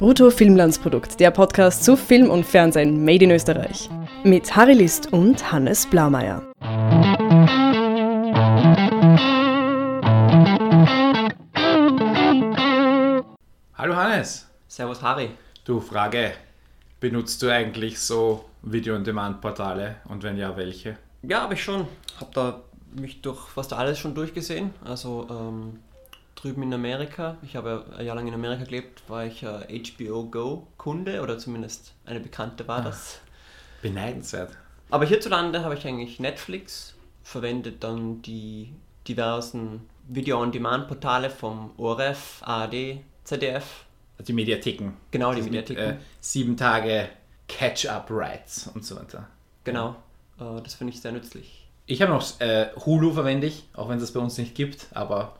Brutto Filmlandsprodukt, der Podcast zu Film und Fernsehen made in Österreich. Mit Harry List und Hannes Blaumeier. Hallo Hannes. Servus Harry. Du, Frage. Benutzt du eigentlich so Video-on-Demand-Portale und wenn ja, welche? Ja, habe ich schon. Habe da mich durch fast alles schon durchgesehen. Also ähm, drüben in Amerika, ich habe ein Jahr lang in Amerika gelebt, war ich HBO Go Kunde oder zumindest eine Bekannte war ah, das. Beneidenswert. Aber hierzulande habe ich eigentlich Netflix, verwendet dann die diversen Video-on-Demand-Portale vom ORF, ARD, ZDF. Also die Mediatheken. Genau, die Mediatheken. Mit, äh, sieben Tage Catch-up-Rights und so weiter. Genau, äh, das finde ich sehr nützlich. Ich habe noch äh, Hulu verwende ich, auch wenn es das bei uns nicht gibt, aber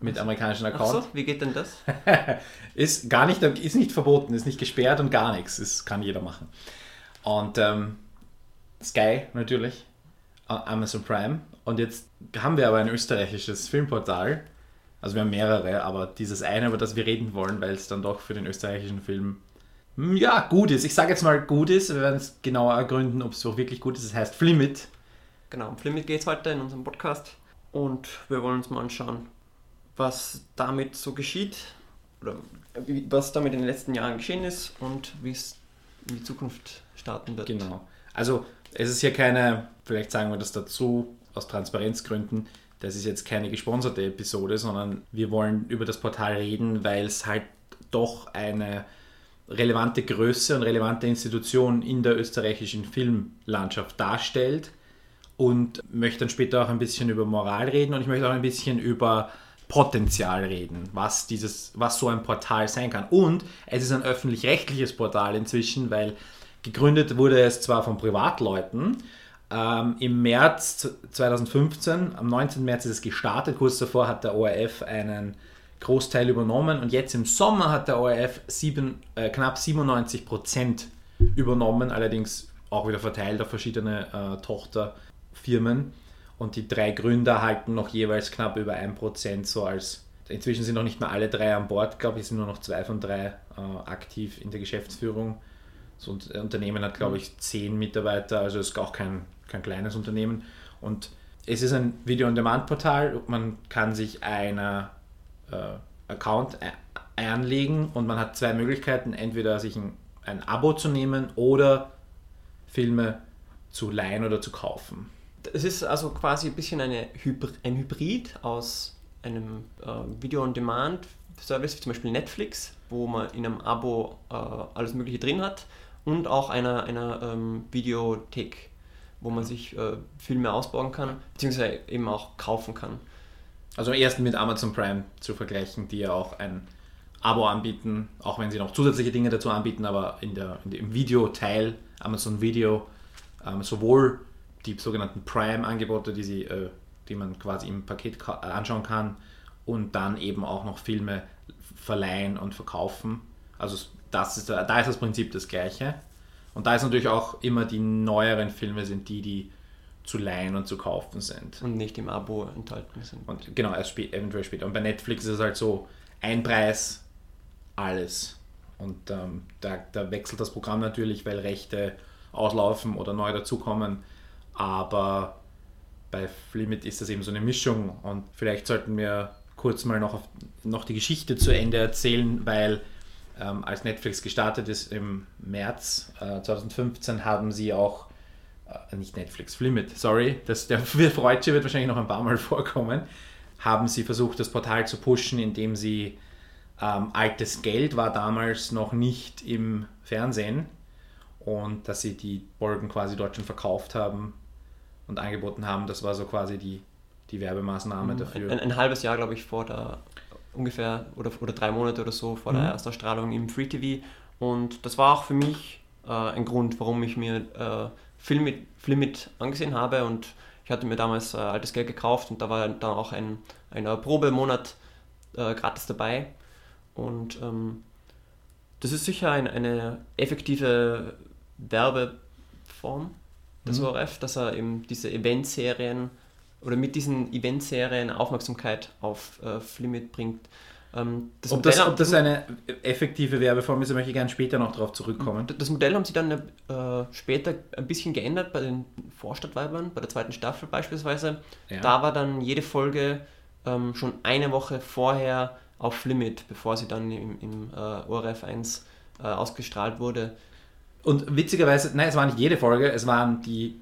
mit amerikanischen Account. Ach so, wie geht denn das? ist gar nicht, ist nicht verboten, ist nicht gesperrt und gar nichts. Das kann jeder machen. Und ähm, Sky natürlich, Amazon Prime. Und jetzt haben wir aber ein österreichisches Filmportal. Also wir haben mehrere, aber dieses eine, über das wir reden wollen, weil es dann doch für den österreichischen Film hm, ja, gut ist. Ich sage jetzt mal gut ist. Wir werden es genauer ergründen, ob es auch wirklich gut ist. Es heißt Flimit. Genau, um Flimit geht es heute in unserem Podcast. Und wir wollen uns mal anschauen, was damit so geschieht oder was damit in den letzten Jahren geschehen ist und wie es in die Zukunft starten wird. Genau. Also es ist hier keine, vielleicht sagen wir das dazu aus Transparenzgründen, das ist jetzt keine gesponserte Episode, sondern wir wollen über das Portal reden, weil es halt doch eine relevante Größe und relevante Institution in der österreichischen Filmlandschaft darstellt und möchte dann später auch ein bisschen über Moral reden und ich möchte auch ein bisschen über Potenzial reden, was, dieses, was so ein Portal sein kann. Und es ist ein öffentlich-rechtliches Portal inzwischen, weil gegründet wurde es zwar von Privatleuten, ähm, im März 2015, am 19. März ist es gestartet, kurz davor hat der ORF einen Großteil übernommen und jetzt im Sommer hat der ORF sieben, äh, knapp 97 Prozent übernommen, allerdings auch wieder verteilt auf verschiedene äh, Tochterfirmen. Und die drei Gründer halten noch jeweils knapp über 1% so als. Inzwischen sind noch nicht mehr alle drei an Bord, glaube ich, sind nur noch zwei von drei äh, aktiv in der Geschäftsführung. So ein Unternehmen hat, glaube ich, zehn Mitarbeiter, also ist auch kein, kein kleines Unternehmen. Und es ist ein Video-on-Demand-Portal. Man kann sich einen äh, Account anlegen und man hat zwei Möglichkeiten: entweder sich ein, ein Abo zu nehmen oder Filme zu leihen oder zu kaufen. Es ist also quasi ein bisschen eine Hybr ein Hybrid aus einem äh, Video-on-Demand-Service, wie zum Beispiel Netflix, wo man in einem Abo äh, alles Mögliche drin hat, und auch einer, einer ähm, Videothek, wo man sich äh, Filme ausbauen kann, beziehungsweise eben auch kaufen kann. Also am ersten mit Amazon Prime zu vergleichen, die ja auch ein Abo anbieten, auch wenn sie noch zusätzliche Dinge dazu anbieten, aber in der, in dem Videoteil Amazon Video ähm, sowohl die sogenannten Prime-Angebote, die, sie, äh, die man quasi im Paket ka äh, anschauen kann und dann eben auch noch Filme verleihen und verkaufen. Also das ist, da ist das Prinzip das gleiche. Und da ist natürlich auch immer die neueren Filme sind die, die zu leihen und zu kaufen sind. Und nicht im Abo enthalten sind. Und genau, erst spä eventuell später. Und bei Netflix ist es halt so, ein Preis, alles. Und ähm, da, da wechselt das Programm natürlich, weil Rechte auslaufen oder neu dazukommen. Aber bei Flimit ist das eben so eine Mischung und vielleicht sollten wir kurz mal noch, auf, noch die Geschichte zu Ende erzählen, weil ähm, als Netflix gestartet ist im März äh, 2015 haben sie auch, äh, nicht Netflix, Flimit, sorry, das, der Freudsche wird wahrscheinlich noch ein paar Mal vorkommen, haben sie versucht, das Portal zu pushen, indem sie ähm, altes Geld war damals noch nicht im Fernsehen und dass sie die Folgen quasi dort schon verkauft haben und angeboten haben. Das war so quasi die, die Werbemaßnahme mhm. dafür. Ein, ein, halbes Jahr, glaube ich, vor der ungefähr oder, oder drei Monate oder so vor mhm. der Erstausstrahlung im Free TV. Und das war auch für mich äh, ein Grund, warum ich mir äh, Film, mit, angesehen habe. Und ich hatte mir damals äh, altes Geld gekauft und da war dann auch ein, ein Probemonat äh, gratis dabei. Und ähm, das ist sicher ein, eine effektive Werbeform des mhm. ORF, dass er eben diese Eventserien oder mit diesen Eventserien Aufmerksamkeit auf äh, Flimit bringt. Ähm, das Ob das, ob das eine effektive Werbeform ist, da möchte ich gerne später noch darauf zurückkommen. Das Modell haben sie dann äh, später ein bisschen geändert bei den Vorstadtweibern, bei der zweiten Staffel beispielsweise. Ja. Da war dann jede Folge ähm, schon eine Woche vorher auf Limit, bevor sie dann im, im äh, ORF 1 äh, ausgestrahlt wurde. Und witzigerweise, nein, es war nicht jede Folge, es waren die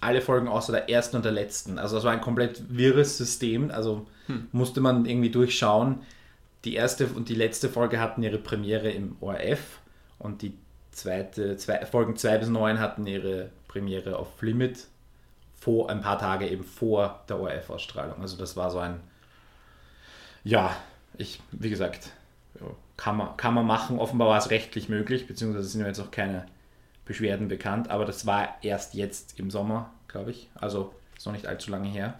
alle Folgen außer der ersten und der letzten. Also es war ein komplett wirres System, also musste man irgendwie durchschauen. Die erste und die letzte Folge hatten ihre Premiere im ORF und die zweite, zwei, Folgen 2 bis 9 hatten ihre Premiere auf Limit vor ein paar Tage eben vor der ORF-Ausstrahlung. Also das war so ein ja, ich, wie gesagt, kann man, kann man machen. Offenbar war es rechtlich möglich, beziehungsweise sind mir jetzt auch keine Beschwerden bekannt, aber das war erst jetzt im Sommer, glaube ich. Also ist noch nicht allzu lange her.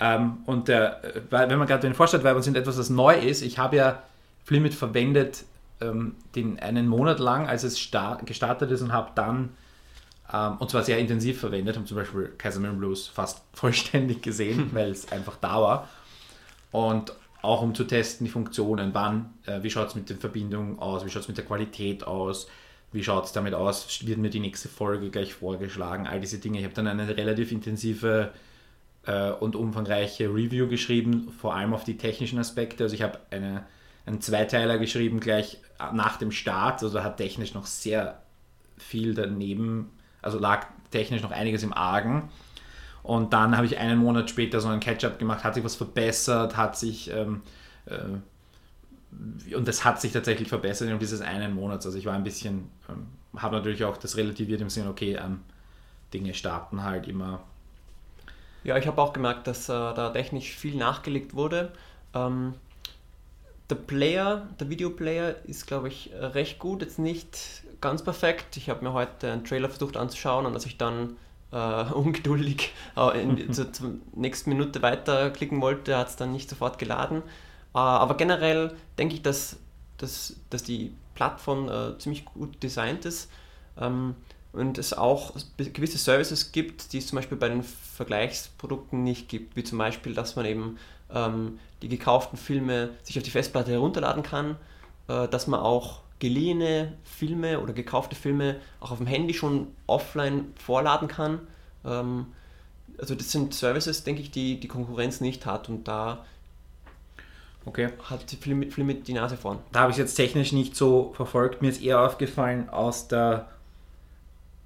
Ähm, und der, äh, wenn wir gerade bei den Vorstadtweibern sind, etwas, das neu ist, ich habe ja Flimit verwendet ähm, den einen Monat lang, als es sta- gestartet ist und habe dann ähm, und zwar sehr intensiv verwendet, haben zum Beispiel Kaiserman Blues fast vollständig gesehen, weil es einfach da war. Und auch um zu testen, die Funktionen, wann, äh, wie schaut es mit den Verbindungen aus, wie schaut es mit der Qualität aus, wie schaut es damit aus, wird mir die nächste Folge gleich vorgeschlagen, all diese Dinge. Ich habe dann eine relativ intensive äh, und umfangreiche Review geschrieben, vor allem auf die technischen Aspekte. Also ich habe eine, einen Zweiteiler geschrieben gleich nach dem Start, also hat technisch noch sehr viel daneben, also lag technisch noch einiges im Argen. Und dann habe ich einen Monat später so einen Catch-up gemacht, hat sich was verbessert, hat sich ähm, äh, und das hat sich tatsächlich verbessert in dieses einen Monats. Also ich war ein bisschen, ähm, habe natürlich auch das relativiert im Sinne, okay, ähm, Dinge starten halt immer. Ja, ich habe auch gemerkt, dass äh, da technisch viel nachgelegt wurde. Ähm, der Player, der Videoplayer ist, glaube ich, recht gut, jetzt nicht ganz perfekt. Ich habe mir heute einen Trailer versucht anzuschauen und als ich dann äh, ungeduldig äh, in, zur, zur nächsten Minute weiterklicken wollte, hat es dann nicht sofort geladen. Äh, aber generell denke ich, dass, dass, dass die Plattform äh, ziemlich gut designt ist. Ähm, und es auch gewisse Services gibt, die es zum Beispiel bei den Vergleichsprodukten nicht gibt, wie zum Beispiel, dass man eben ähm, die gekauften Filme sich auf die Festplatte herunterladen kann, äh, dass man auch geliehene Filme oder gekaufte Filme auch auf dem Handy schon offline vorladen kann. Ähm, also das sind Services, denke ich, die die Konkurrenz nicht hat und da Okay. hat die Flimit, Flimit die Nase vorn. Da habe ich es jetzt technisch nicht so verfolgt. Mir ist eher aufgefallen aus der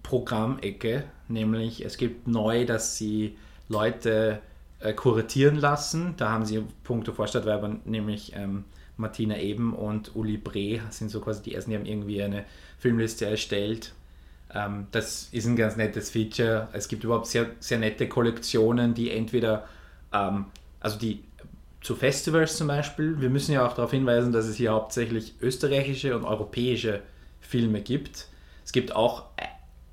Programmecke, nämlich es gibt neu, dass sie Leute äh, kuratieren lassen. Da haben sie Punkte Vorstadtweibern, nämlich ähm, Martina Eben und Uli Bre sind so quasi die ersten, die haben irgendwie eine Filmliste erstellt. Ähm, das ist ein ganz nettes Feature. Es gibt überhaupt sehr, sehr nette Kollektionen, die entweder, ähm, also die zu Festivals zum Beispiel. Wir müssen ja auch darauf hinweisen, dass es hier hauptsächlich österreichische und europäische Filme gibt. Es gibt auch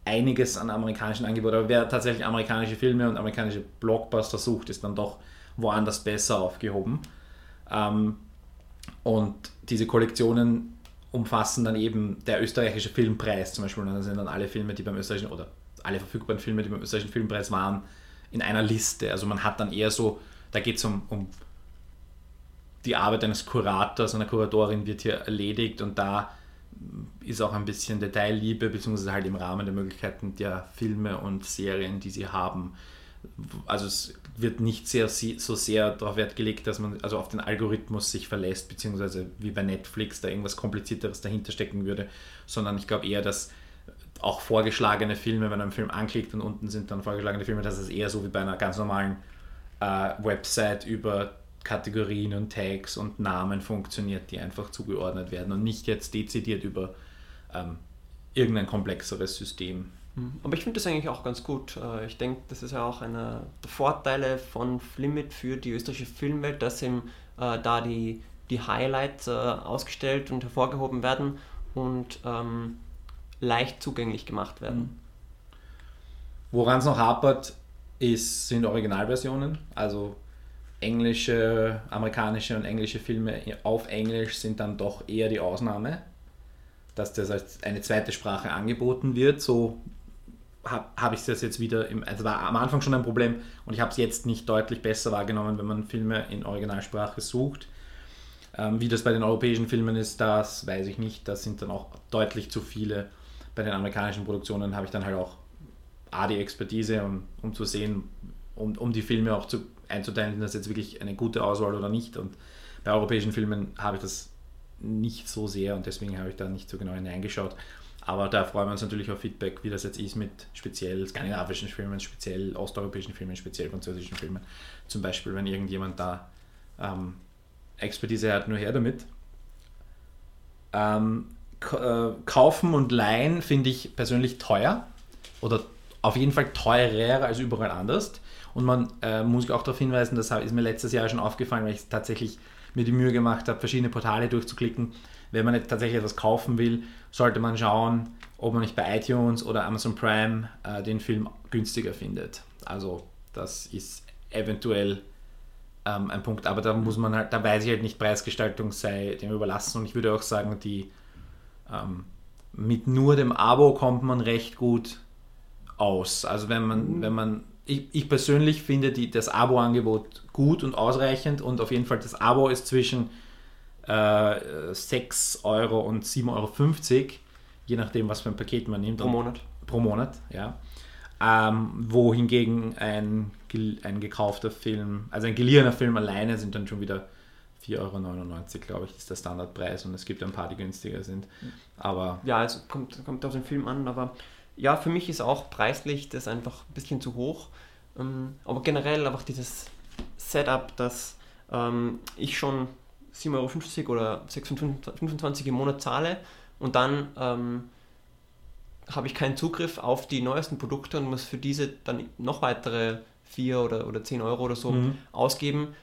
einiges an amerikanischen Angeboten, aber wer tatsächlich amerikanische Filme und amerikanische Blockbuster sucht, ist dann doch woanders besser aufgehoben. Ähm, und diese Kollektionen umfassen dann eben der österreichische Filmpreis zum Beispiel. Und da sind dann alle Filme, die beim österreichischen oder alle verfügbaren Filme, die beim österreichischen Filmpreis waren, in einer Liste. Also man hat dann eher so, da geht es um, um die Arbeit eines Kurators, einer Kuratorin wird hier erledigt und da ist auch ein bisschen Detailliebe, beziehungsweise halt im Rahmen der Möglichkeiten der Filme und Serien, die sie haben. Also es wird nicht sehr, so sehr darauf Wert gelegt, dass man also auf den Algorithmus sich verlässt, beziehungsweise wie bei Netflix da irgendwas komplizierteres dahinter stecken würde, sondern ich glaube eher, dass auch vorgeschlagene Filme, wenn man einen Film anklickt und unten sind dann vorgeschlagene Filme, dass es eher so wie bei einer ganz normalen äh, Website über Kategorien und Tags und Namen funktioniert, die einfach zugeordnet werden und nicht jetzt dezidiert über ähm, irgendein komplexeres System. Aber ich finde das eigentlich auch ganz gut. Äh, Ich denke, das ist ja auch einer der Vorteile von Flimit für die österreichische Filmwelt, dass eben äh, da die, die Highlights äh, ausgestellt und hervorgehoben werden und ähm, leicht zugänglich gemacht werden. Woran es noch hapert, ist, sind Originalversionen. Also englische, amerikanische und englische Filme auf Englisch sind dann doch eher die Ausnahme, dass das als eine zweite Sprache angeboten wird. So habe hab ich das jetzt wieder, im, also war am Anfang schon ein Problem und ich habe es jetzt nicht deutlich besser wahrgenommen, wenn man Filme in Originalsprache sucht. Ähm, wie das bei den europäischen Filmen ist, das weiß ich nicht. Das sind dann auch deutlich zu viele. Bei den amerikanischen Produktionen habe ich dann halt auch A, die Expertise, um, um zu sehen, um, um die Filme auch zu, einzuteilen, das jetzt wirklich eine gute Auswahl oder nicht. Und bei europäischen Filmen habe ich das nicht so sehr und deswegen habe ich da nicht so genau hineingeschaut. Aber da freuen wir uns natürlich auf Feedback, wie das jetzt ist mit speziell skandinavischen Filmen, speziell osteuropäischen Filmen, speziell französischen Filmen. Zum Beispiel, wenn irgendjemand da ähm, Expertise hat, nur her damit. Ähm, äh, kaufen und leihen finde ich persönlich teuer oder auf jeden Fall teurer als überall anders. Und man äh, muss auch darauf hinweisen, das ist mir letztes Jahr schon aufgefallen, weil ich tatsächlich mir die Mühe gemacht habe, verschiedene Portale durchzuklicken. Wenn man nicht tatsächlich etwas kaufen will, sollte man schauen, ob man nicht bei iTunes oder Amazon Prime äh, den Film günstiger findet. Also das ist eventuell ähm, ein Punkt, aber da muss man halt, da weiß ich halt nicht, Preisgestaltung sei dem überlassen und ich würde auch sagen, die ähm, mit nur dem Abo kommt man recht gut aus. Also wenn man, mhm. wenn man, ich, ich persönlich finde die, das Abo-Angebot gut und ausreichend und auf jeden Fall das Abo ist zwischen äh, 6 Euro und 7,50 Euro, je nachdem, was für ein Paket man nimmt. Pro Monat. Pro Monat, ja. Ähm, wohingegen ein, ein gekaufter Film, also ein geliehener Film alleine sind dann schon wieder 4,99 Euro, glaube ich, ist der Standardpreis und es gibt ein paar, die günstiger sind. Aber ja, also kommt, kommt auf den Film an, aber ja, für mich ist auch preislich das einfach ein bisschen zu hoch. Ähm, aber generell einfach dieses Setup, dass ähm, ich schon 7,50 Euro oder 6,25 im Monat zahle und dann ähm, habe ich keinen Zugriff auf die neuesten Produkte und muss für diese dann noch weitere 4 oder, oder 10 Euro oder so mhm. ausgeben,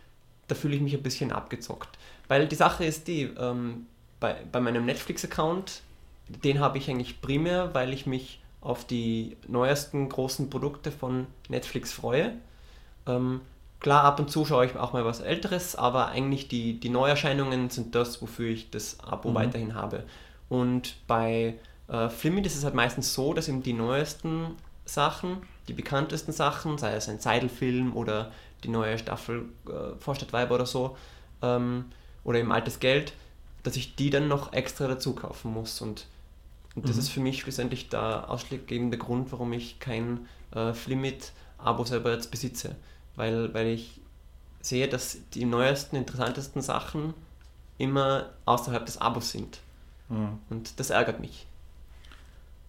da fühle ich mich ein bisschen abgezockt. Weil die Sache ist die, ähm, bei, bei meinem Netflix-Account, den habe ich eigentlich primär, weil ich mich auf die neuesten großen Produkte von Netflix freue. Ähm, klar, ab und zu schaue ich auch mal was Älteres, aber eigentlich die, die Neuerscheinungen sind das, wofür ich das Abo mhm. weiterhin habe. Und bei äh, Flimit ist es halt meistens so, dass eben die neuesten Sachen, die bekanntesten Sachen, sei es ein Zeidelfilm oder die neue Staffel äh, Vorstadtweiber oder so, ähm, oder eben altes Geld, dass ich die dann noch extra dazu kaufen muss. Und und das mhm. ist für mich schlussendlich der ausschlaggebende Grund, warum ich kein äh, Flimit-Abo selber jetzt besitze. Weil, weil ich sehe, dass die neuesten, interessantesten Sachen immer außerhalb des Abos sind. Mhm. Und das ärgert mich.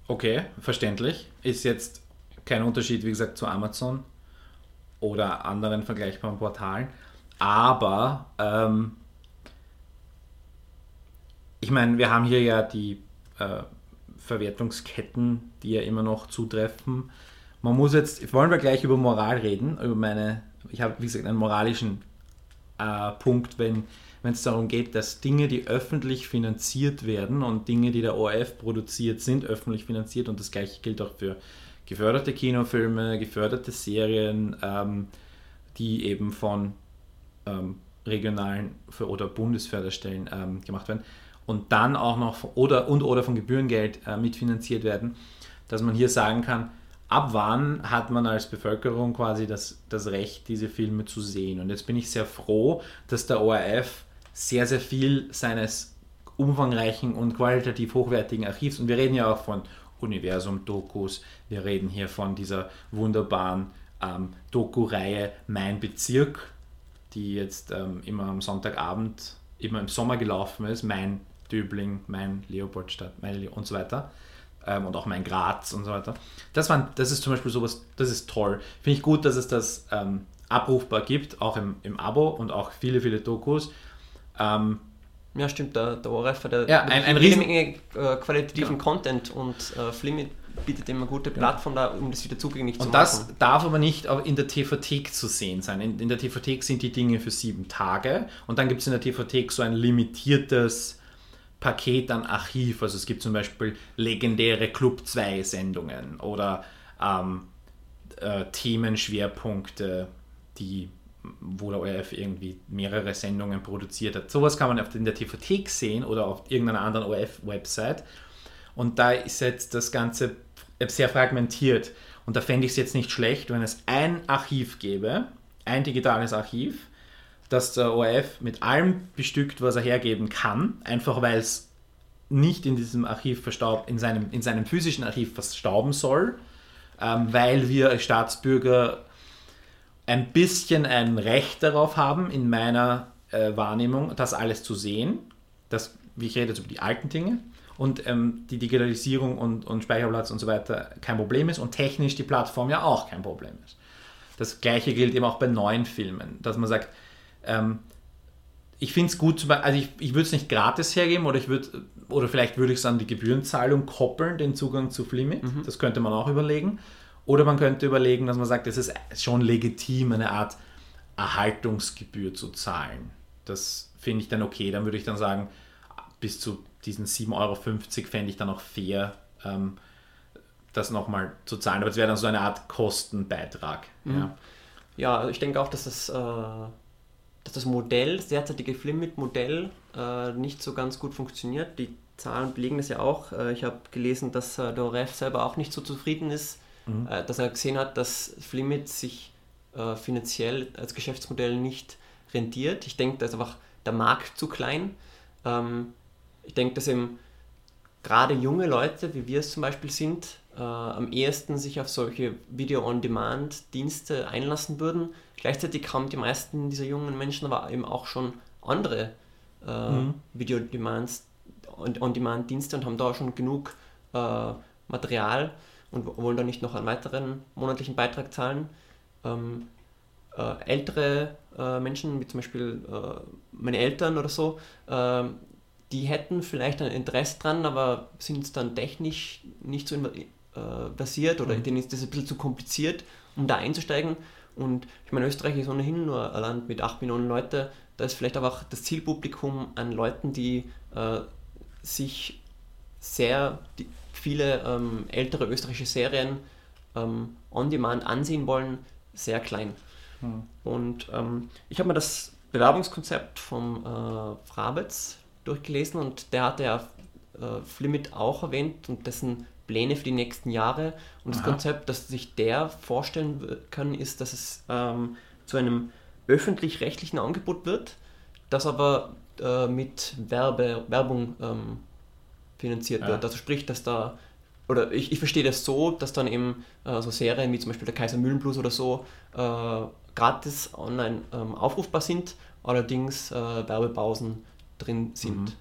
Okay, verständlich. Ist jetzt kein Unterschied, wie gesagt, zu Amazon oder anderen vergleichbaren Portalen. Aber ähm, ich meine, wir haben hier ja die äh, Verwertungsketten, die ja immer noch zutreffen. Man muss jetzt, wollen wir gleich über Moral reden, über meine, ich habe wie gesagt einen moralischen äh, Punkt, wenn wenn es darum geht, dass Dinge, die öffentlich finanziert werden und Dinge, die der ORF produziert, sind öffentlich finanziert und das gleiche gilt auch für geförderte Kinofilme, geförderte Serien, ähm, die eben von ähm, regionalen oder Bundesförderstellen ähm, gemacht werden und dann auch noch oder und oder von Gebührengeld äh, mitfinanziert werden, dass man hier sagen kann, ab wann hat man als Bevölkerung quasi das, das Recht, diese Filme zu sehen. Und jetzt bin ich sehr froh, dass der ORF sehr, sehr viel seines umfangreichen und qualitativ hochwertigen Archivs, und wir reden ja auch von Universum-Dokus, wir reden hier von dieser wunderbaren ähm, Doku-Reihe Mein Bezirk, die jetzt ähm, immer am Sonntagabend, immer im Sommer gelaufen ist, Mein Döbling, mein Leopoldstadt, mein und so weiter. Ähm, und auch mein Graz und so weiter. Das, waren, das ist zum Beispiel sowas, das ist toll. Finde ich gut, dass es das ähm, abrufbar gibt, auch im, im Abo und auch viele, viele Dokus. Ähm, ja, stimmt, der, der ORF hat ja, ein, ein riesen, Menge äh, qualitativen genau. Content und äh, Flimit bietet immer eine gute genau. Plattform da, um das wieder zugänglich und zu machen. Und das darf aber nicht in der TV-Thek zu sehen sein. In, in der TV-Thek sind die Dinge für sieben Tage und dann gibt es in der TV-Thek so ein limitiertes Paket an Archiv. Also es gibt zum Beispiel legendäre Club 2 Sendungen oder ähm, äh, Themenschwerpunkte, die wo der ORF irgendwie mehrere Sendungen produziert hat. Sowas kann man in der TV-Thek sehen oder auf irgendeiner anderen ORF-Website. Und da ist jetzt das Ganze sehr fragmentiert. Und da fände ich es jetzt nicht schlecht, wenn es ein Archiv gäbe, ein digitales Archiv, dass der ORF mit allem bestückt, was er hergeben kann, einfach weil es nicht in diesem Archiv verstaubt, in seinem, in seinem physischen Archiv verstauben soll, ähm, weil wir als Staatsbürger ein bisschen ein Recht darauf haben, in meiner äh, Wahrnehmung, das alles zu sehen. Das, ich rede jetzt über die alten Dinge und ähm, die Digitalisierung und, und Speicherplatz und so weiter kein Problem ist und technisch die Plattform ja auch kein Problem ist. Das gleiche gilt eben auch bei neuen Filmen, dass man sagt, ähm, ich finde es gut, also ich, ich würde es nicht gratis hergeben oder ich würde, oder vielleicht würde ich es an die Gebührenzahlung koppeln, den Zugang zu Flimit. Mhm. Das könnte man auch überlegen. Oder man könnte überlegen, dass man sagt, es ist schon legitim, eine Art Erhaltungsgebühr zu zahlen. Das finde ich dann okay. Dann würde ich dann sagen, bis zu diesen 7,50 Euro fände ich dann auch fair, ähm, das nochmal zu zahlen. Aber es wäre dann so eine Art Kostenbeitrag. Mhm. Ja. ja, ich denke auch, dass das äh, das Modell, das derzeitige Flimit-Modell, äh, nicht so ganz gut funktioniert. Die Zahlen belegen das ja auch. Äh, ich habe gelesen, dass äh, der Ref selber auch nicht so zufrieden ist, mhm. Äh, dass er gesehen hat, dass Flimit sich äh, finanziell als Geschäftsmodell nicht rentiert. Ich denke, da ist einfach der Markt zu klein. Ähm, ich denke, dass eben gerade junge Leute, wie wir es zum Beispiel sind, äh, am ehesten sich auf solche Video-on-Demand-Dienste einlassen würden. Gleichzeitig haben die meisten dieser jungen Menschen aber eben auch schon andere äh, mhm. Video-On-Demand-Dienste und haben da schon genug äh, Material und wollen da nicht noch einen weiteren monatlichen Beitrag zahlen. Ähm, äh, ältere äh, Menschen, wie zum Beispiel äh, meine Eltern oder so, ähm, die hätten vielleicht ein Interesse dran, aber sind es dann technisch nicht so äh, basiert oder mhm. denen ist das ein bisschen zu kompliziert, um da einzusteigen. Und ich meine, Österreich ist ohnehin nur ein Land mit 8 Millionen Leute. Da ist vielleicht aber auch das Zielpublikum an Leuten, die äh, sich sehr die, viele ähm, ältere österreichische Serien ähm, on demand ansehen wollen, sehr klein. Mhm. Und ähm, ich habe mir das Bewerbungskonzept vom äh, Frabetz durchgelesen und der hatte ja äh, Flimit auch erwähnt und dessen Pläne für die nächsten Jahre. Und das Aha. Konzept, das sich der vorstellen kann, ist, dass es ähm, zu einem öffentlich-rechtlichen Angebot wird, das aber äh, mit Werbe, Werbung ähm, finanziert ja. wird. Also sprich, dass da, oder ich, ich verstehe das so, dass dann eben äh, so Serien wie zum Beispiel der Kaiser Mühlenblues oder so äh, gratis online ähm, aufrufbar sind, allerdings äh, Werbepausen drin sind. Mhm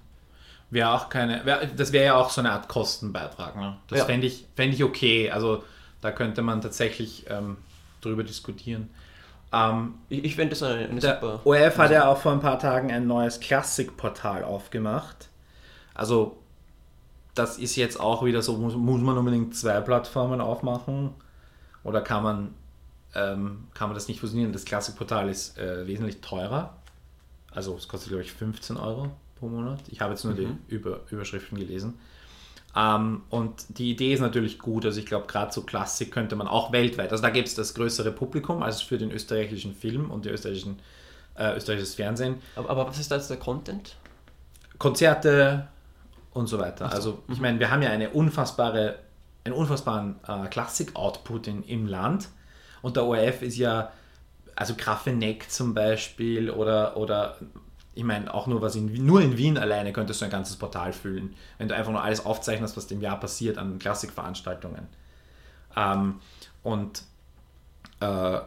wäre auch keine, wär, das wäre ja auch so eine Art Kostenbeitrag. Ne? Das ja. fände ich, fänd ich okay. Also da könnte man tatsächlich ähm, drüber diskutieren. Ähm, ich, ich finde das eine, eine der super. ORF hat ja auch vor ein paar Tagen ein neues Klassikportal aufgemacht. Also das ist jetzt auch wieder so, muss, muss man unbedingt zwei Plattformen aufmachen oder kann man, ähm, kann man das nicht fusionieren? Das Klassikportal ist äh, wesentlich teurer. Also es kostet glaube ich 15 Euro pro Monat. Ich habe jetzt nur mhm. die Über Überschriften gelesen. Ähm, und die Idee ist natürlich gut. Also ich glaube, gerade so Klassik könnte man auch weltweit. Also da gibt es das größere Publikum als für den österreichischen Film und die österreichischen, äh, österreichisches Fernsehen. Aber, aber, was ist da jetzt der Content? Konzerte und so weiter. So. Also ich mhm. meine, wir haben ja eine unfassbare, einen unfassbaren äh, Klassik-Output im Land. Und der ORF ist ja, also Grafeneck zum Beispiel oder, oder ich meine, auch nur was in, nur in Wien alleine könntest du ein ganzes Portal füllen, wenn du einfach nur alles aufzeichnest, was dem Jahr passiert an Klassikveranstaltungen. Ähm, und äh,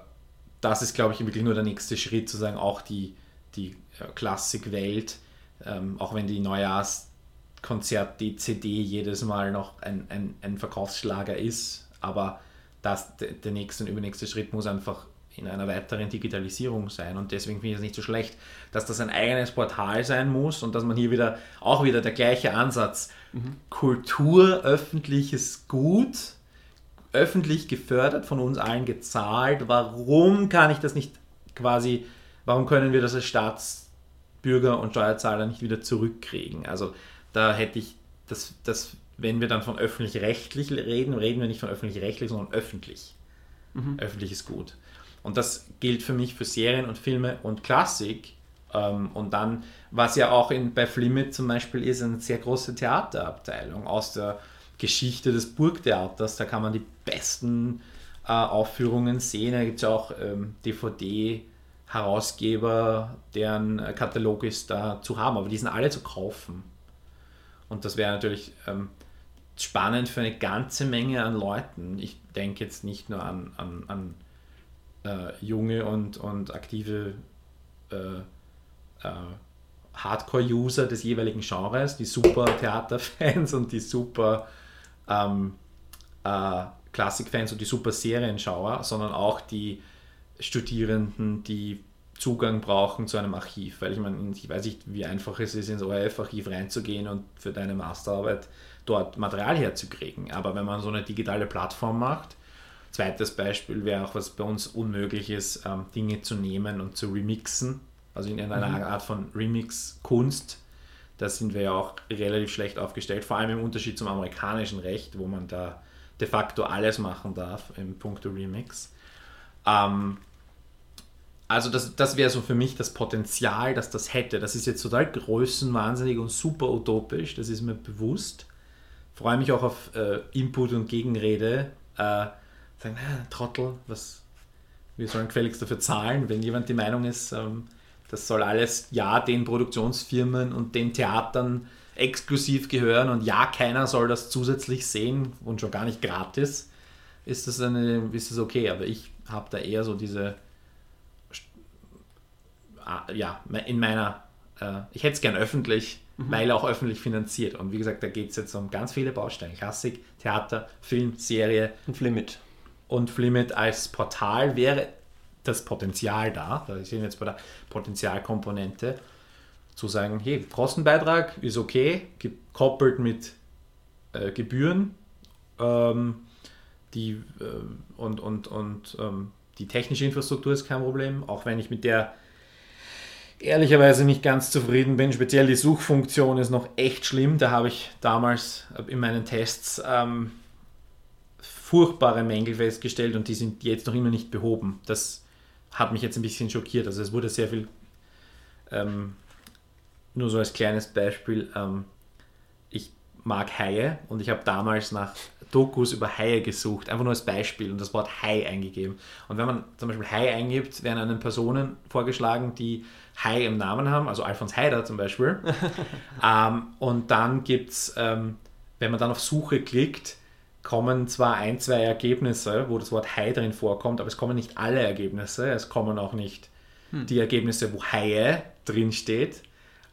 das ist, glaube ich, wirklich nur der nächste Schritt, zu sagen, auch die, die äh, Klassikwelt, ähm, auch wenn die Neujahrskonzert DCD jedes Mal noch ein, ein, ein Verkaufsschlager ist, aber das, der, der nächste und übernächste Schritt muss einfach in einer weiteren Digitalisierung sein. Und deswegen finde ich es nicht so schlecht, dass das ein eigenes Portal sein muss und dass man hier wieder auch wieder der gleiche Ansatz. Mhm. Kultur, öffentliches Gut, öffentlich gefördert, von uns allen gezahlt. Warum kann ich das nicht quasi, warum können wir das als Staatsbürger und Steuerzahler nicht wieder zurückkriegen? Also da hätte ich das, das wenn wir dann von öffentlich-rechtlich reden, reden wir nicht von öffentlich-rechtlich, sondern öffentlich. Mhm. Öffentliches Gut. Und das gilt für mich für Serien und Filme und Klassik. Ähm, und dann, was ja auch in, bei Flimit zum Beispiel ist, eine sehr große Theaterabteilung aus der Geschichte des Burgtheaters. Da kann man die besten äh, Aufführungen sehen. Da gibt es ja auch ähm, DVD. Herausgeber, deren Katalog ist, da zu haben. Aber die sind alle zu kaufen. Und das wäre natürlich ähm, spannend für eine ganze Menge an Leuten. Ich denke jetzt nicht nur an, an, an äh, junge und, und aktive äh, äh, Hardcore-User des jeweiligen Genres, die super Theaterfans und die super ähm, äh, Klassikfans und die super Serienschauer, sondern auch die Studierenden, die Zugang brauchen zu einem Archiv. Weil ich meine, ich weiß nicht, wie einfach es ist, ins ORF-Archiv reinzugehen und für deine Masterarbeit dort Material herzukriegen. Aber wenn man so eine digitale Plattform macht, zweites Beispiel wäre auch, was bei uns unmöglich ist, ähm, Dinge zu nehmen und zu remixen also in einer mhm. Art von Remix-Kunst. Da sind wir ja auch relativ schlecht aufgestellt, vor allem im Unterschied zum amerikanischen Recht, wo man da de facto alles machen darf im Punkto Remix. Ähm, also das, das wäre so für mich das Potenzial, dass das hätte. Das ist jetzt total größenwahnsinnig und super utopisch, das ist mir bewusst. Freue mich auch auf äh, Input und Gegenrede. Äh, sagen, Trottel, was, wir sollen gefälligst dafür zahlen, wenn jemand die Meinung ist, ähm, das soll alles ja den Produktionsfirmen und den Theatern exklusiv gehören und ja, keiner soll das zusätzlich sehen und schon gar nicht gratis. Ist das, eine, ist das okay? Aber ich habe da eher so diese, ah, ja, in meiner, äh, ich hätte es gern öffentlich, mhm. weil auch öffentlich finanziert. Und wie gesagt, da geht es jetzt um ganz viele Bausteine. Klassik, Theater, Film, Serie. Und Flimit. Und Flimit als Portal wäre das Potenzial da, da sind jetzt bei der Potenzialkomponente, zu sagen, hey, Kostenbeitrag ist okay, gekoppelt mit äh, Gebühren ähm, die, äh, und, und, und ähm, die technische Infrastruktur ist kein Problem, auch wenn ich mit der ehrlicherweise nicht ganz zufrieden bin. Speziell die Suchfunktion ist noch echt schlimm. Da habe ich damals in meinen Tests ähm, furchtbare Mängel festgestellt und die sind jetzt noch immer nicht behoben. Das hat mich jetzt ein bisschen schockiert. Also es wurde sehr viel, ähm, nur so als kleines Beispiel, ähm, ich mag Haie und ich habe damals nach Dokus über Haie gesucht, einfach nur als Beispiel und das Wort Hai eingegeben. Und wenn man zum Beispiel Hai eingibt, werden einem Personen vorgeschlagen, die Hai im Namen haben, also Alfons Heider zum Beispiel. ähm, und dann gibt es, ähm, wenn man dann auf Suche klickt, kommen zwar ein, zwei Ergebnisse, wo das Wort Hai drin vorkommt, aber es kommen nicht alle Ergebnisse. Es kommen auch nicht hm. die Ergebnisse, wo Haie drin steht.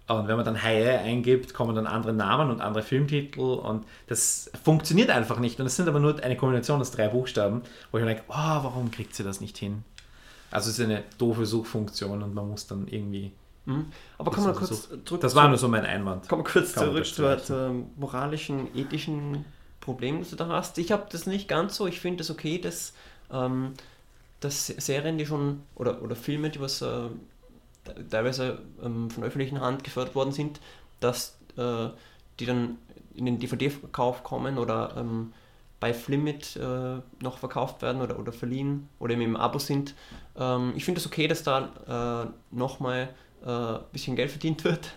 Und wenn man dann Haie eingibt, kommen dann andere Namen und andere Filmtitel und das funktioniert einfach nicht. Und es sind aber nur eine Kombination aus drei Buchstaben, wo ich mir denke, oh, warum kriegt sie das nicht hin? Also es ist eine doofe Suchfunktion und man muss dann irgendwie. Mhm. Aber kommen wir kurz zurück. Das war nur so mein Einwand. Kommen wir kurz zurück zur, zur moralischen, ethischen Problem, das du da hast. Ich habe das nicht ganz so. Ich finde es das okay, dass, ähm, dass Serien, die schon, oder, oder Filme, die was äh, teilweise ähm, von öffentlichen Hand gefördert worden sind, dass äh, die dann in den DVD-Verkauf kommen oder ähm, bei Flimit äh, noch verkauft werden oder, oder verliehen oder eben im Abo sind. Ähm, ich finde es das okay, dass da äh, nochmal ein äh, bisschen Geld verdient wird.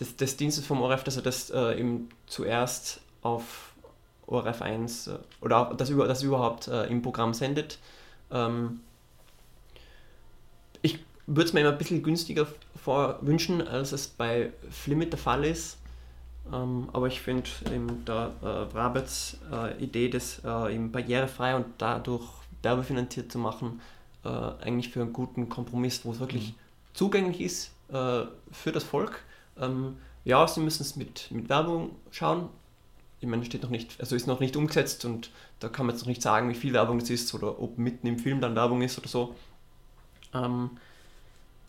Des, des Dienstes vom ORF, dass er das äh, eben zuerst auf ORF 1 äh, oder das, über, das überhaupt äh, im Programm sendet. Ähm, ich würde es mir immer ein bisschen günstiger wünschen, als es bei Flimit der Fall ist. Ähm, aber ich finde da äh, Raberts äh, Idee, das äh, eben barrierefrei und dadurch werbefinanziert zu machen, äh, eigentlich für einen guten Kompromiss, wo es wirklich mhm. zugänglich ist äh, für das Volk ähm, ja, sie müssen es mit, mit Werbung schauen. Ich meine, steht noch nicht, also ist noch nicht umgesetzt und da kann man jetzt noch nicht sagen, wie viel Werbung es ist oder ob mitten im Film dann Werbung ist oder so. Ähm,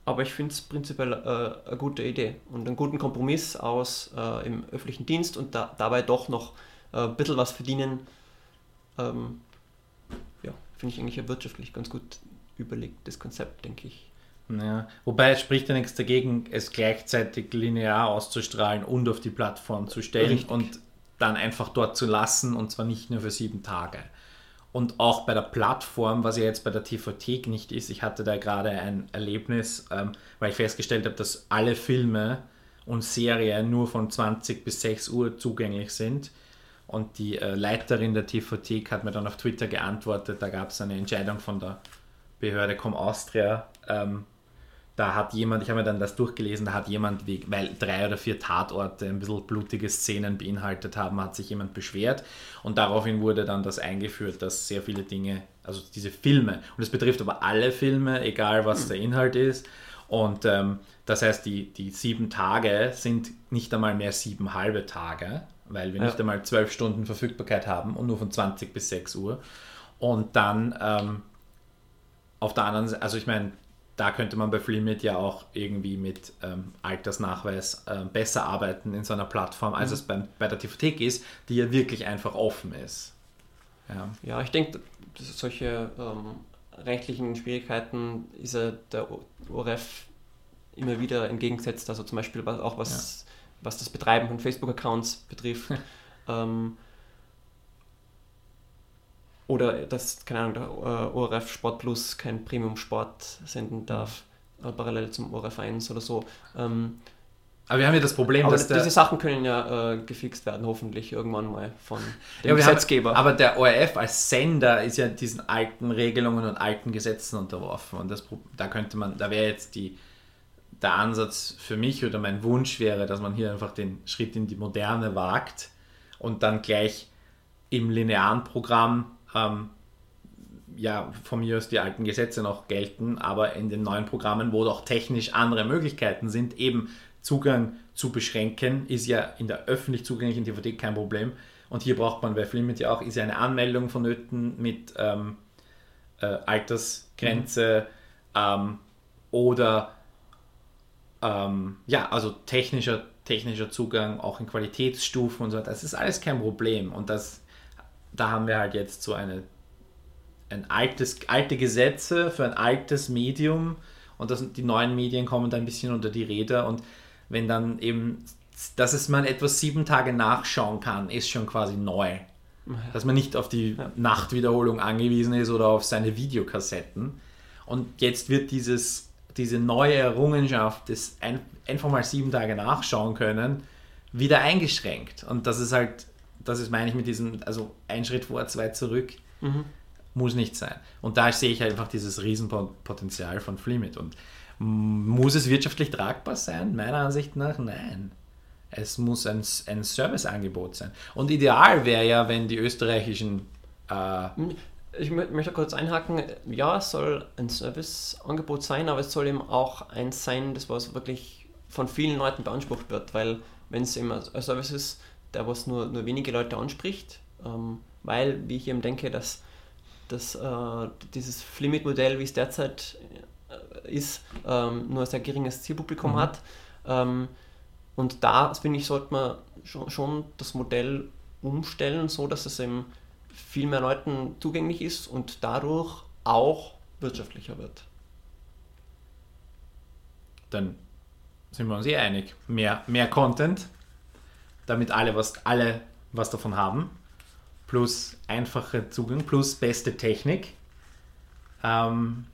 aber ich finde es prinzipiell äh, eine gute Idee und einen guten Kompromiss aus äh, im öffentlichen Dienst und da, dabei doch noch äh, ein bisschen was verdienen. Ähm, ja, finde ich eigentlich wirtschaftlich ganz gut überlegtes Konzept, denke ich. Ja, wobei es spricht ja nichts dagegen, es gleichzeitig linear auszustrahlen und auf die Plattform zu stellen Richtig. und dann einfach dort zu lassen und zwar nicht nur für sieben Tage. Und auch bei der Plattform, was ja jetzt bei der TV-Thek nicht ist, ich hatte da gerade ein Erlebnis, ähm, weil ich festgestellt habe, dass alle Filme und Serien nur von 20 bis 6 Uhr zugänglich sind. Und die äh, Leiterin der TV-Thek hat mir dann auf Twitter geantwortet, da gab es eine Entscheidung von der Behörde Com Austria, ähm, da hat jemand, ich habe mir dann das durchgelesen, da hat jemand, weil drei oder vier Tatorte ein bisschen blutige Szenen beinhaltet haben, hat sich jemand beschwert und daraufhin wurde dann das eingeführt, dass sehr viele Dinge, also diese Filme, und es betrifft aber alle Filme, egal was der Inhalt ist, und ähm, das heißt, die, die sieben Tage sind nicht einmal mehr sieben halbe Tage, weil wir ja. nicht einmal zwölf Stunden Verfügbarkeit haben und nur von 20 bis 6 Uhr. Und dann ähm, auf der anderen Seite, also ich meine, da könnte man bei Flimit ja auch irgendwie mit ähm, Altersnachweis äh, besser arbeiten in so einer Plattform, als mhm. es beim, bei der TVT ist, die ja wirklich einfach offen ist. Ja, ja ich denke, solche ähm, rechtlichen Schwierigkeiten ist ja der ORF immer wieder entgegengesetzt. Also zum Beispiel auch was, ja. was das Betreiben von Facebook-Accounts betrifft. ähm, oder dass, keine Ahnung, der äh, ORF Sport Plus kein Premium-Sport senden darf, mhm. parallel zum ORF 1 oder so. Ähm, aber wir haben ja das Problem, dass diese Sachen können ja äh, gefixt werden, hoffentlich irgendwann mal von dem ja, Gesetzgeber. Haben, aber der ORF als Sender ist ja diesen alten Regelungen und alten Gesetzen unterworfen. Und das, da könnte man, da wäre jetzt die, der Ansatz für mich oder mein Wunsch wäre, dass man hier einfach den Schritt in die Moderne wagt und dann gleich im linearen Programm ähm, ja, von mir aus die alten Gesetze noch gelten, aber in den neuen Programmen, wo doch technisch andere Möglichkeiten sind, eben Zugang zu beschränken, ist ja in der öffentlich zugänglichen DVD kein Problem. Und hier braucht man bei Filmit ja auch, ist ja eine Anmeldung vonnöten mit ähm, äh, Altersgrenze mhm. ähm, oder ähm, ja, also technischer, technischer Zugang auch in Qualitätsstufen und so. Das ist alles kein Problem. Und das da haben wir halt jetzt so eine ein altes, alte Gesetze für ein altes Medium und das, die neuen Medien kommen da ein bisschen unter die Räder und wenn dann eben, dass es man etwas sieben Tage nachschauen kann, ist schon quasi neu. Dass man nicht auf die ja. Nachtwiederholung angewiesen ist oder auf seine Videokassetten. Und jetzt wird dieses, diese neue Errungenschaft des ein, einfach mal sieben Tage nachschauen können, wieder eingeschränkt. Und das ist halt das ist, meine ich, mit diesem, also ein Schritt vor, zwei zurück, mhm. muss nicht sein. Und da sehe ich einfach dieses Riesenpotenzial von Flimit. Und muss es wirtschaftlich tragbar sein? Meiner Ansicht nach nein. Es muss ein, ein Serviceangebot sein. Und ideal wäre ja, wenn die österreichischen. Äh, ich möchte kurz einhaken. Ja, es soll ein Serviceangebot sein, aber es soll eben auch eins sein, das was wirklich von vielen Leuten beansprucht wird. Weil, wenn es eben ein Service ist, der was nur, nur wenige Leute anspricht, ähm, weil, wie ich eben denke, dass, dass äh, dieses Flimit-Modell, wie es derzeit äh, ist, ähm, nur ein sehr geringes Zielpublikum mhm. hat. Ähm, und da, finde ich, sollte man schon, schon das Modell umstellen, so dass es eben viel mehr Leuten zugänglich ist und dadurch auch wirtschaftlicher wird. Dann sind wir uns eh einig. Mehr, mehr Content, damit alle was, alle was davon haben. Plus einfacher Zugang, plus beste Technik. Ähm,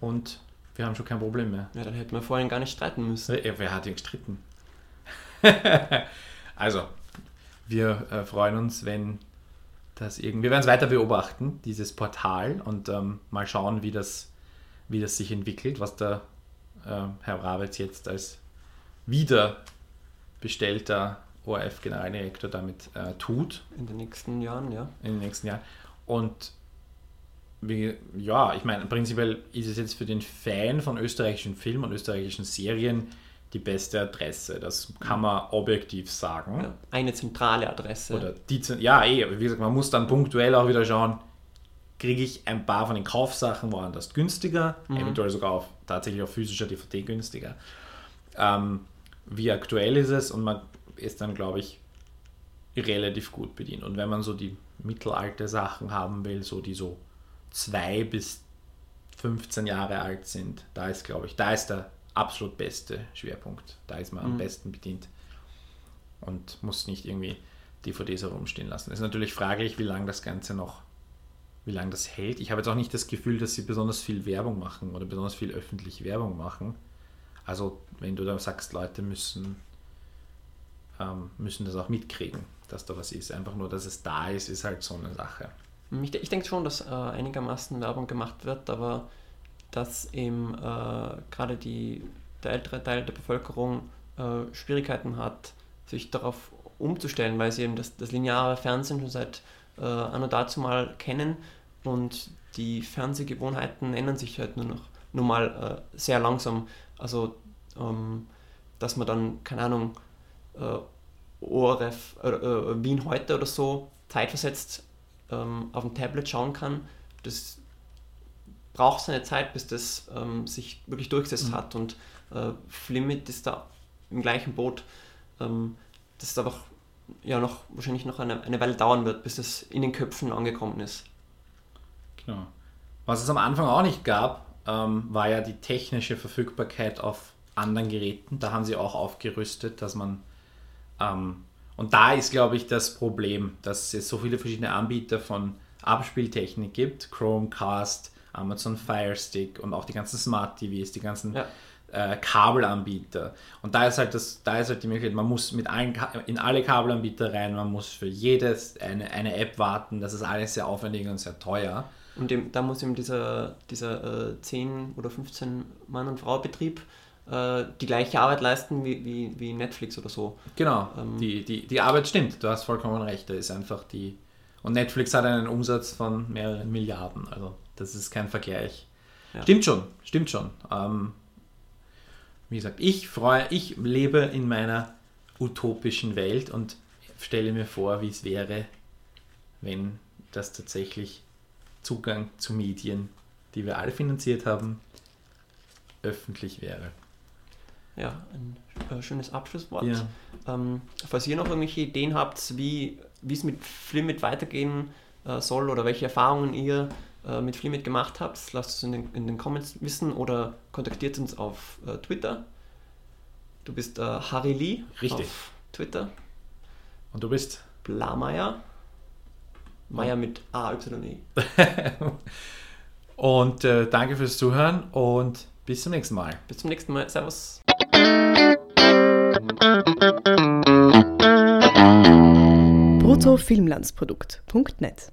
und wir haben schon kein Problem mehr. Ja, dann hätten wir vorhin gar nicht streiten müssen. Ja, wer hat ihn gestritten? also, wir äh, freuen uns, wenn das irgendwie. Wir werden es weiter beobachten, dieses Portal, und ähm, mal schauen, wie das, wie das sich entwickelt, was der äh, Herr Rabitz jetzt als wiederbestellter ORF-Generaldirektor damit äh, tut. In den nächsten Jahren, ja. In den nächsten Jahren. Und wie, ja, ich meine, prinzipiell ist es jetzt für den Fan von österreichischen Filmen und österreichischen Serien die beste Adresse. Das kann man objektiv sagen. Ja, eine zentrale Adresse. Oder die, ja, eh, wie gesagt, man muss dann punktuell auch wieder schauen, kriege ich ein paar von den Kaufsachen woanders günstiger, mhm. eventuell sogar auf, tatsächlich auf physischer DVD günstiger. Ähm, wie aktuell ist es und man ist dann, glaube ich, relativ gut bedient. Und wenn man so die mittelalte Sachen haben will, so die so zwei bis 15 Jahre alt sind, da ist, glaube ich, da ist der absolut beste Schwerpunkt. Da ist man mhm. am besten bedient und muss nicht irgendwie DVDs herumstehen lassen. Es ist natürlich fraglich, wie lange das Ganze noch, wie lange das hält. Ich habe jetzt auch nicht das Gefühl, dass sie besonders viel Werbung machen oder besonders viel öffentliche Werbung machen. Also wenn du da sagst, Leute müssen ähm, müssen das auch mitkriegen, dass da was ist. Einfach nur, dass es da ist, ist halt so eine Sache. Ich, ich denke schon, dass äh, einigermaßen Werbung gemacht wird, aber dass eben äh, gerade der ältere Teil der Bevölkerung äh, Schwierigkeiten hat, sich darauf umzustellen, weil sie eben das, das lineare Fernsehen schon seit äh, anno dazu mal kennen und die Fernsehgewohnheiten ändern sich halt nur noch nur mal äh, sehr langsam. Also ähm, dass man dann, keine Ahnung, äh, ORF, äh, äh, Wien heute oder so zeitversetzt ähm, auf dem Tablet schauen kann, das braucht seine Zeit, bis das ähm, sich wirklich durchgesetzt mhm. hat. Und äh, Flimit ist da im gleichen Boot. Ähm, das ist einfach ja noch wahrscheinlich noch eine, eine Weile dauern wird, bis das in den Köpfen angekommen ist. Genau. Was es am Anfang auch nicht gab, ähm, war ja die technische Verfügbarkeit auf anderen Geräten. Da haben sie auch aufgerüstet, dass man ähm, und da ist, glaube ich, das Problem, dass es so viele verschiedene Anbieter von Abspieltechnik gibt. Chromecast, Amazon Fire Stick und auch die ganzen Smart TVs, die ganzen ja. äh, Kabelanbieter. Und da ist halt das, da ist halt die Möglichkeit, man muss mit allen in alle Kabelanbieter rein, man muss für jedes eine, eine App warten. Das ist alles sehr aufwendig und sehr teuer. Und dem, da muss eben dieser, dieser äh, 10 oder 15 Mann- und Frau-Betrieb äh, die gleiche Arbeit leisten wie, wie, wie Netflix oder so. Genau, ähm, die, die, die Arbeit stimmt, du hast vollkommen recht. Da ist einfach die. Und Netflix hat einen Umsatz von mehreren Milliarden, also das ist kein Vergleich. Ja. Stimmt schon, stimmt schon. Ähm, wie gesagt, ich freue, ich lebe in meiner utopischen Welt und stelle mir vor, wie es wäre, wenn das tatsächlich Zugang zu Medien, die wir alle finanziert haben, öffentlich wäre. Ja, ein äh, schönes Abschlusswort. Ja. Ähm, falls ihr noch irgendwelche Ideen habt, wie es mit Flimit weitergehen äh, soll oder welche Erfahrungen ihr äh, mit Flimit gemacht habt, lasst es in den, in den Comments wissen oder kontaktiert uns auf äh, Twitter. Du bist äh, Harry Lee Richtig. auf Twitter. Und du bist? Blameyer. Meier mit A, Y, E. und äh, danke fürs Zuhören und bis zum nächsten Mal. Bis zum nächsten Mal. Servus. Bruttofilmlandsprodukt.net